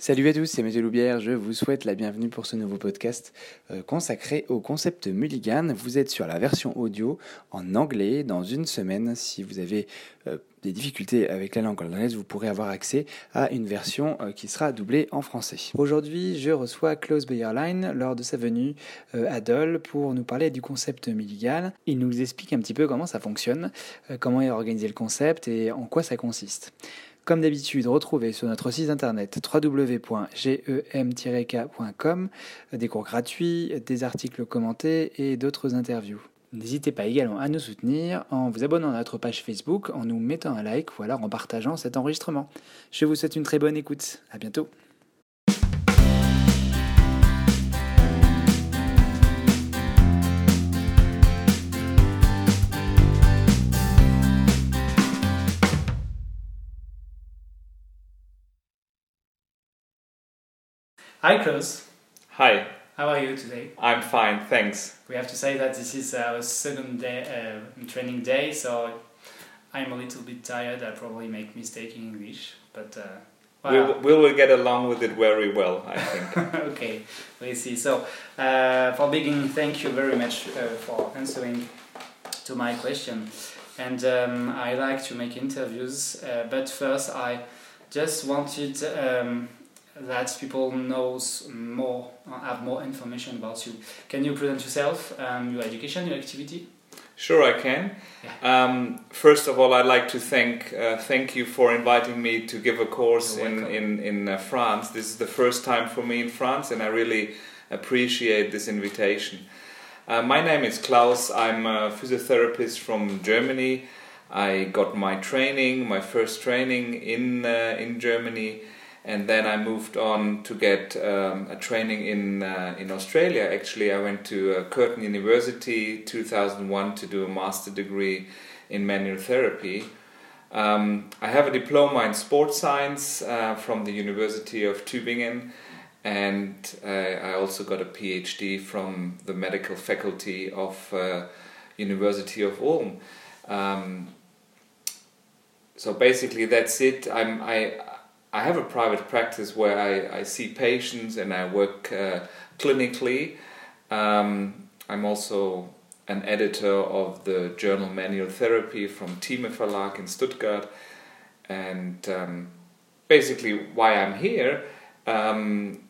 Salut à tous, c'est Mathieu Loubière. Je vous souhaite la bienvenue pour ce nouveau podcast euh, consacré au concept Mulligan. Vous êtes sur la version audio en anglais. Dans une semaine, si vous avez euh, des difficultés avec la langue anglaise, vous pourrez avoir accès à une version euh, qui sera doublée en français. Aujourd'hui, je reçois Klaus Bayerlein lors de sa venue à Dole pour nous parler du concept Mulligan. Il nous explique un petit peu comment ça fonctionne, comment est organisé le concept et en quoi ça consiste. Comme d'habitude, retrouvez sur notre site internet www.gem-k.com des cours gratuits, des articles commentés et d'autres interviews. N'hésitez pas également à nous soutenir en vous abonnant à notre page Facebook, en nous mettant un like ou alors en partageant cet enregistrement. Je vous souhaite une très bonne écoute. À bientôt. Hi, Chris. Hi. How are you today? I'm fine, thanks. We have to say that this is our second day, uh, training day, so I'm a little bit tired. I probably make mistake in English, but uh, well, we will get along with it very well, I think. okay, we see. So, uh, for beginning, thank you very much uh, for answering to my question. And um, I like to make interviews, uh, but first I just wanted. Um, that people knows more, have more information about you. Can you present yourself, um, your education, your activity? Sure, I can. Yeah. Um, first of all, I'd like to thank uh, thank you for inviting me to give a course in in in uh, France. This is the first time for me in France, and I really appreciate this invitation. Uh, my name is Klaus. I'm a physiotherapist from Germany. I got my training, my first training in uh, in Germany and then I moved on to get um, a training in uh, in Australia. Actually, I went to uh, Curtin University 2001 to do a master degree in manual therapy. Um, I have a diploma in sports science uh, from the University of Tübingen, and uh, I also got a PhD from the medical faculty of uh, University of Ulm. Um, so basically, that's it. I'm I I have a private practice where I, I see patients and I work uh, clinically. Um, I'm also an editor of the journal Manual Therapy from Thieme Verlag in Stuttgart. And um, basically, why I'm here um,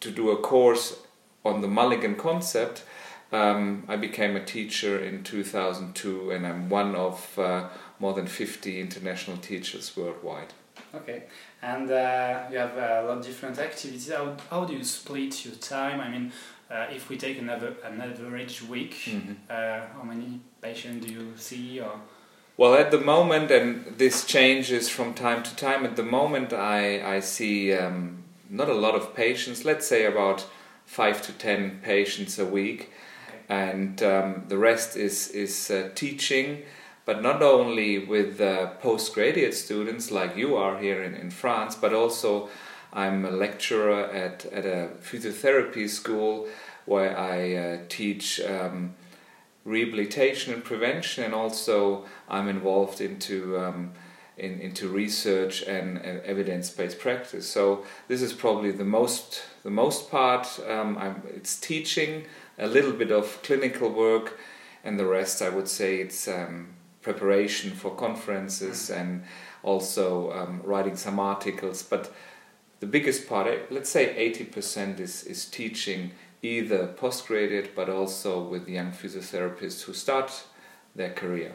to do a course on the Mulligan concept. Um, I became a teacher in 2002, and I'm one of uh, more than 50 international teachers worldwide. Okay, and uh, you have a lot of different activities. How, how do you split your time? I mean, uh, if we take another an average week, mm-hmm. uh, how many patients do you see? Or well, at the moment, and this changes from time to time. At the moment, I I see um, not a lot of patients. Let's say about five to ten patients a week, okay. and um, the rest is is uh, teaching but not only with uh, postgraduate students like you are here in, in France, but also I'm a lecturer at, at a physiotherapy school where I uh, teach um, rehabilitation and prevention, and also I'm involved into um, in, into research and, evidence-based practice. So this is probably the most the most part. Um, it's teaching, a little bit of clinical work, and the rest I would say it's um, preparation for conferences and also um, writing some articles. But the biggest part, eh, let's say 80%, is, is teaching either postgraduate but also with young physiotherapists who start their career.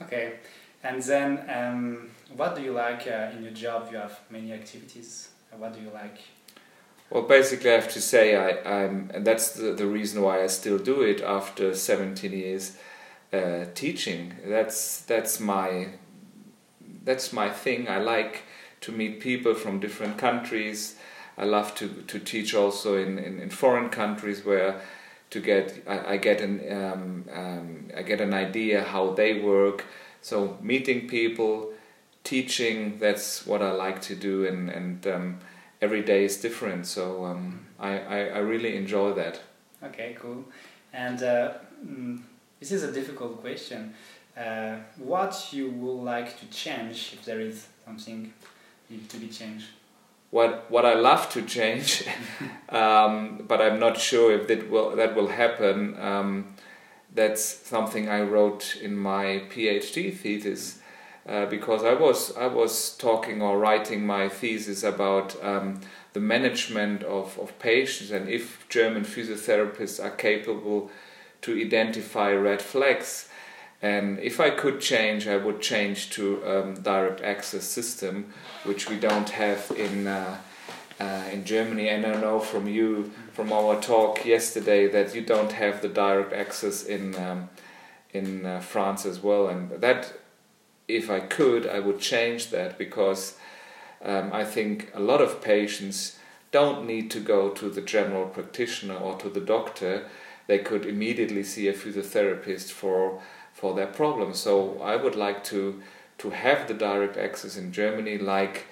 Okay, and then um, what do you like uh, in your job? You have many activities. What do you like? Well, basically, I have to say, I, I'm, and that's the, the reason why I still do it after 17 years uh, teaching. That's that's my that's my thing. I like to meet people from different countries. I love to, to teach also in, in, in foreign countries where to get I, I get an um, um, I get an idea how they work. So meeting people, teaching that's what I like to do, and and um, every day is different. So um, I, I, I really enjoy that. Okay, cool. And uh, mm, this is a difficult question. Uh, what you would like to change if there is something to be changed? what what I love to change, um, but I'm not sure if that will that will happen. Um, that's something I wrote in my PhD thesis uh, because I was I was talking or writing my thesis about um, the management of, of patients and if German physiotherapists are capable to identify red flags. And if I could change, I would change to um, direct access system, which we don't have in uh, uh, in Germany. And I know from you, from our talk yesterday, that you don't have the direct access in um, in uh, France as well. And that, if I could, I would change that because um, I think a lot of patients don't need to go to the general practitioner or to the doctor. They could immediately see a physiotherapist for for their problem. So I would like to to have the direct access in Germany, like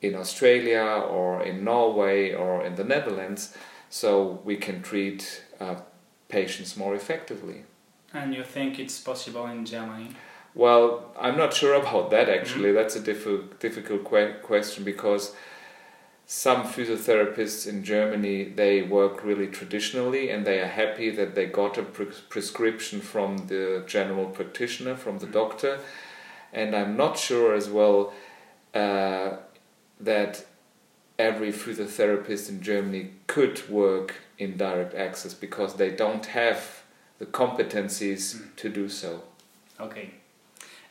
in Australia or in Norway or in the Netherlands, so we can treat uh, patients more effectively. And you think it's possible in Germany? Well, I'm not sure about that actually. Mm-hmm. That's a diff- difficult que- question because some physiotherapists in Germany they work really traditionally and they are happy that they got a pre- prescription from the general practitioner, from the mm-hmm. doctor. And I'm not sure as well uh, that every physiotherapist in Germany could work in direct access because they don't have the competencies mm. to do so. Okay.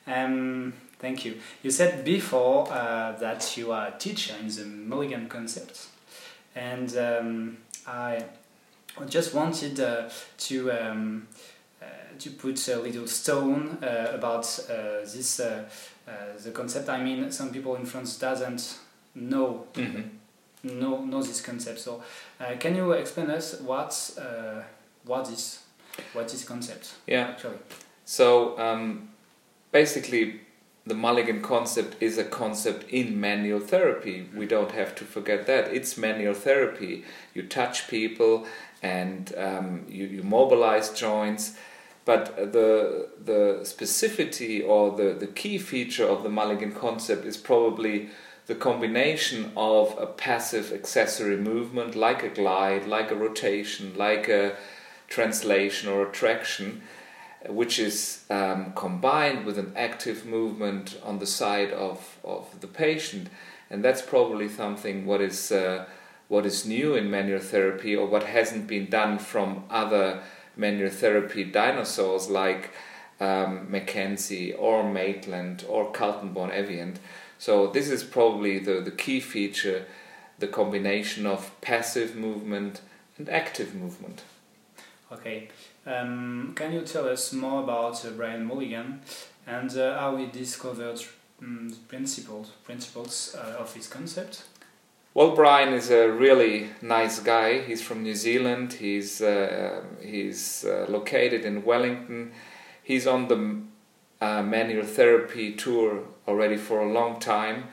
Um, thank you. You said before uh, that you are a teacher in the Mulligan concept, and um, I just wanted uh, to um, uh, to put a little stone uh, about uh, this uh, the concept. I mean, some people in France doesn't know mm-hmm. know know this concept. So, uh, can you explain us what uh, what is what is concept? Yeah, actually. So um, basically, the Mulligan concept is a concept in manual therapy. We don't have to forget that it's manual therapy. You touch people and um, you, you mobilize joints. But the the specificity or the, the key feature of the Mulligan concept is probably the combination of a passive accessory movement like a glide, like a rotation, like a translation or a traction, which is um, combined with an active movement on the side of, of the patient. And that's probably something what is, uh, what is new in manual therapy or what hasn't been done from other manual therapy dinosaurs like um, McKenzie or Maitland or Kaltenborn Evjenth. So this is probably the, the key feature, the combination of passive movement and active movement. Okay. Um, can you tell us more about uh, Brian Mulligan and uh, how he discovered um, principles principles uh, of his concept? Well, Brian is a really nice guy. He's from New Zealand. He's uh, he's uh, located in Wellington. He's on the uh, manual therapy tour already for a long time.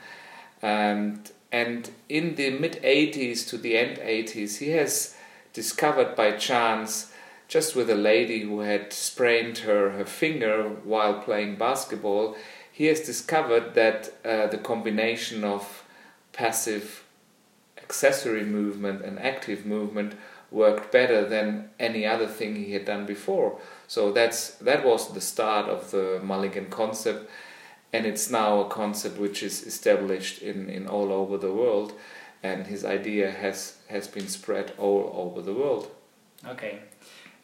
And, and in the mid 80s to the end 80s, he has discovered by chance, just with a lady who had sprained her, her finger while playing basketball, he has discovered that uh, the combination of passive accessory movement and active movement worked better than any other thing he had done before. So that's that was the start of the Mulligan concept, and it's now a concept which is established in, in all over the world, and his idea has has been spread all over the world. Okay,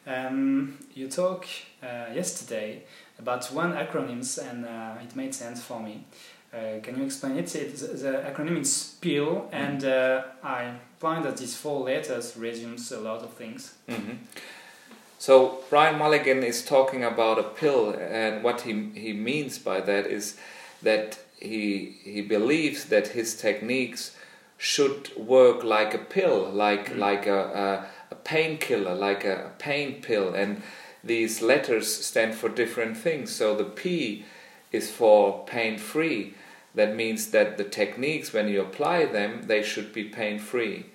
um, you talked uh, yesterday about one acronyms, and uh, it made sense for me. Uh, can you explain it? The acronym is PIL, mm-hmm. and uh, I find that these four letters resumes a lot of things. Mm-hmm. So Brian Mulligan is talking about a pill, and what he he means by that is that he he believes that his techniques should work like a pill, like mm-hmm. like a a, a painkiller, like a, a pain pill, and these letters stand for different things. So the P is for pain free that means that the techniques, when you apply them, they should be pain free.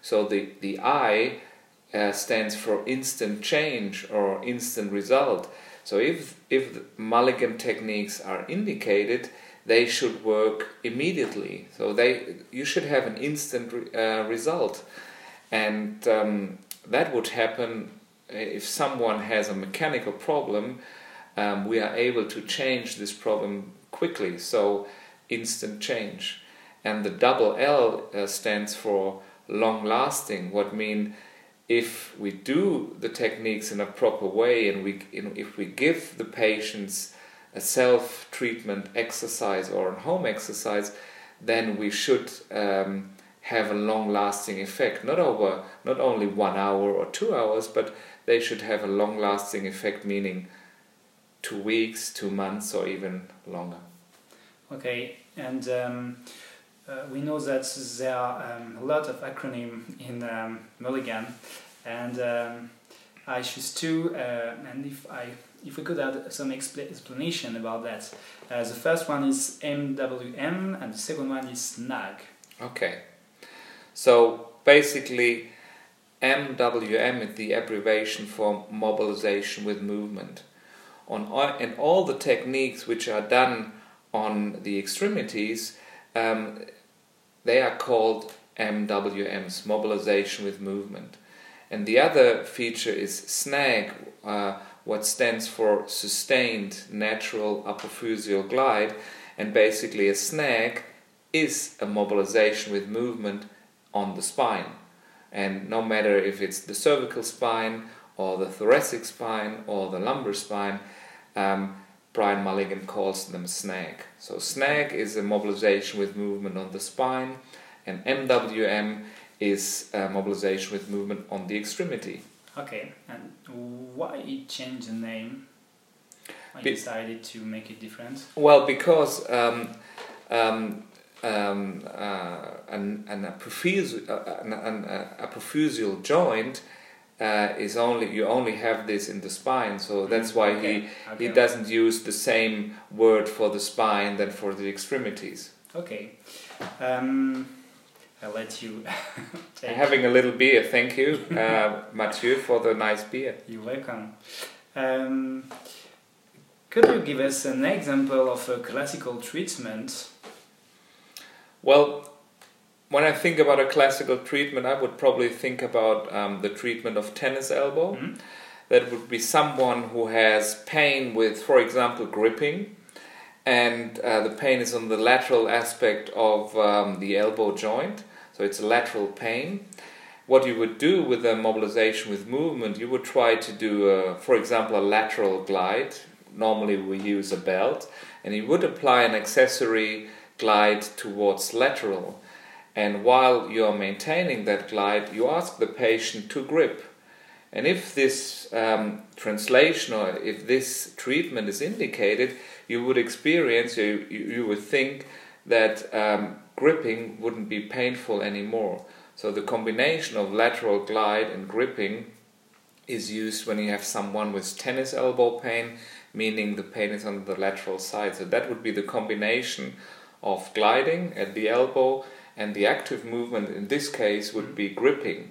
So the, the I uh, stands for instant change or instant result. So if, if Mulligan techniques are indicated, they should work immediately. So they you should have an instant uh, result, and um, that would happen if someone has a mechanical problem. Um, we are able to change this problem quickly. So instant change, and the double L uh, stands for long lasting. What mean if we do the techniques in a proper way and we if we give the patients a self treatment exercise or a home exercise, then we should um, have a long lasting effect, not over not only one hour or two hours, but they should have a long lasting effect, meaning two weeks, two months, or even longer. Okay, and um, uh, we know that there are um, a lot of acronym in um, Mulligan, and um, I choose two. Uh, and if I if we could add some expl explanation about that, uh, the first one is MWM, and the second one is nag Okay, so basically. MWM is the abbreviation for mobilization with movement. On and all the techniques which are done on the extremities, um, they are called MWMs, mobilization with movement. And the other feature is SNAG, uh, what stands for sustained natural apophyseal glide. And basically, a snag is a mobilization with movement on the spine. And no matter if it's the cervical spine or the thoracic spine or the lumbar spine, um, Brian Mulligan calls them snag. So snag is a mobilization with movement on the spine, and MWM is a mobilization with movement on the extremity. Okay, and why you changed the name? Why Be- decided to make it different? Well, because um, um, um, uh, an, an, apophyseal, uh, an, an, uh, joint uh, is only you only have this in the spine, so that's why okay. he okay. he doesn't use the same word for the spine than for the extremities. Okay, um, I'll let you. Having a little beer, thank you, uh, Mathieu, for the nice beer. You're welcome. Um, could you give us an example of a classical treatment? Well, when I think about a classical treatment, I would probably think about um, the treatment of tennis elbow. Mm-hmm. That would be someone who has pain with, for example, gripping, and uh, the pain is on the lateral aspect of um, the elbow joint, so it's a lateral pain. What you would do with the mobilization with movement, you would try to do, a, for example, a lateral glide. Normally, we use a belt, and you would apply an accessory glide towards lateral and while you are maintaining that glide, you ask the patient to grip. And if this um, translation or if this treatment is indicated, you would experience, you, you would think that um, gripping wouldn't be painful anymore. So the combination of lateral glide and gripping is used when you have someone with tennis elbow pain, meaning the pain is on the lateral side. So that would be the combination of gliding at the elbow and the active movement in this case would be gripping.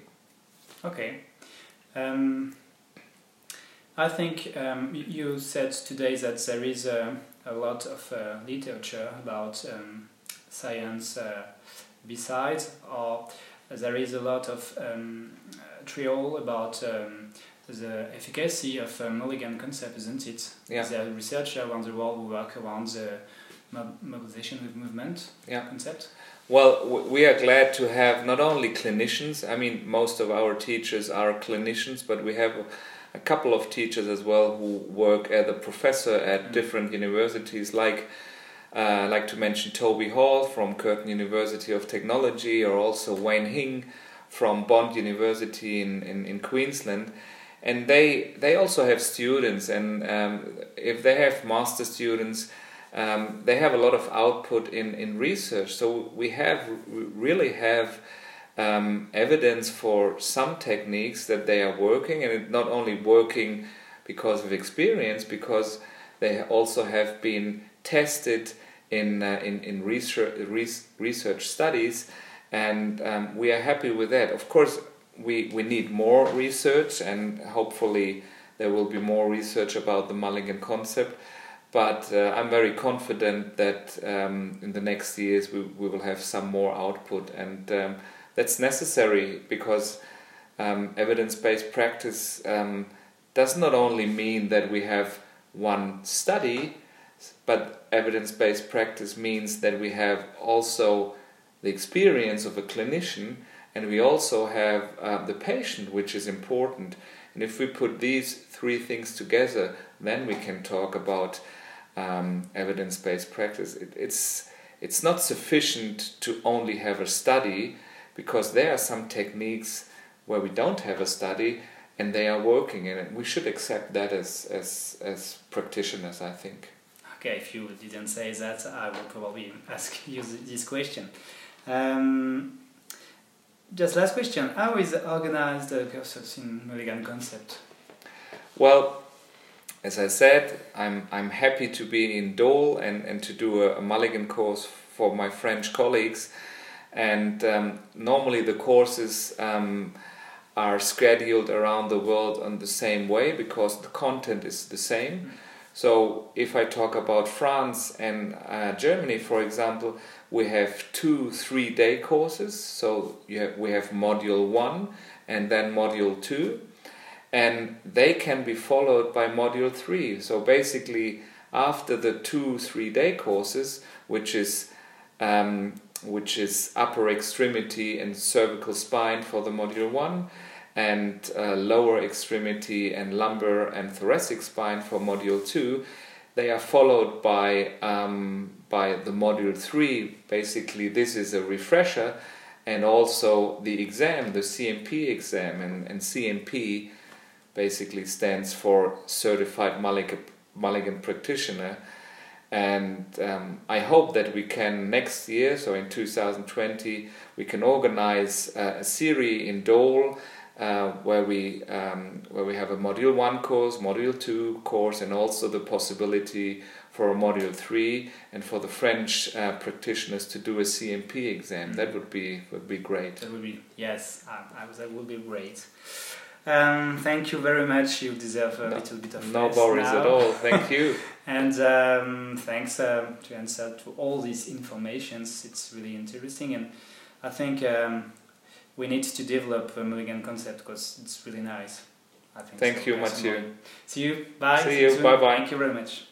Okay. Um, I think um, you said today that there is a, a lot of uh, literature about um, science uh, besides, or there is a lot of um, trial about um, the efficacy of a Mulligan concept, isn't it? Yeah. There are researchers around the world who work around the mobilization with movement yeah. concept. Well, we are glad to have not only clinicians, I mean, most of our teachers are clinicians, but we have a couple of teachers as well who work as a professor at mm. different universities, like uh, like to mention Toby Hall from Curtin University of Technology, or also Wayne Hing from Bond University in, in, in Queensland. And they, they also have students, and um, if they have master students, um, they have a lot of output in, in research. So we have we really have um, evidence for some techniques that they are working, and not only working because of experience, because they also have been tested in uh, in, in research research studies, and um, we are happy with that. Of course, we we need more research, and hopefully there will be more research about the Mulligan concept but uh, I'm very confident that um, in the next years we, we will have some more output, and um, that's necessary because um, evidence based practice um, does not only mean that we have one study, but evidence based practice means that we have also the experience of a clinician and we also have uh, the patient, which is important. And if we put these three things together, then we can talk about um, evidence based practice. It, it's, it's not sufficient to only have a study because there are some techniques where we don't have a study and they are working and. We should accept that as, as, as practitioners, I think. Okay, if you didn't say that, I will probably ask you this question. Um, just last question: How is organized the courses in Mulligan concept? Well, as I said, I'm I'm happy to be in Dole and, and to do a, a Mulligan course for my French colleagues. And um, normally the courses um, are scheduled around the world on the same way because the content is the same. So if I talk about France and uh, Germany, for example, we have two three day courses. So have, we have module one and then module two, and they can be followed by module three. So basically, after the two three day courses, which is um, which is upper extremity and cervical spine for the module one, and uh, lower extremity and lumbar and thoracic spine for module 2 they are followed by um, by the module 3 basically this is a refresher and also the exam the CMP exam and, and CMP basically stands for certified Mulligan, practitioner and um, I hope that we can next year so in 2020 we can organize uh, a series in Dole uh, where we um, where we have a module one course, module two course, and also the possibility for a module three and for the French uh, practitioners to do a CMP exam. Mm-hmm. That would be would be great. That would be yes, I, I, that would be great. Um, thank you very much. You deserve a no, little bit of no worries now. at all. Thank you. and um, thanks um, to answer to all these informations. It's really interesting, and I think um, we need to develop a Mulligan concept because it's really nice. I think. Thank so. you, Mathieu. See you. Bye. See, See you. Bye bye. Thank you very much.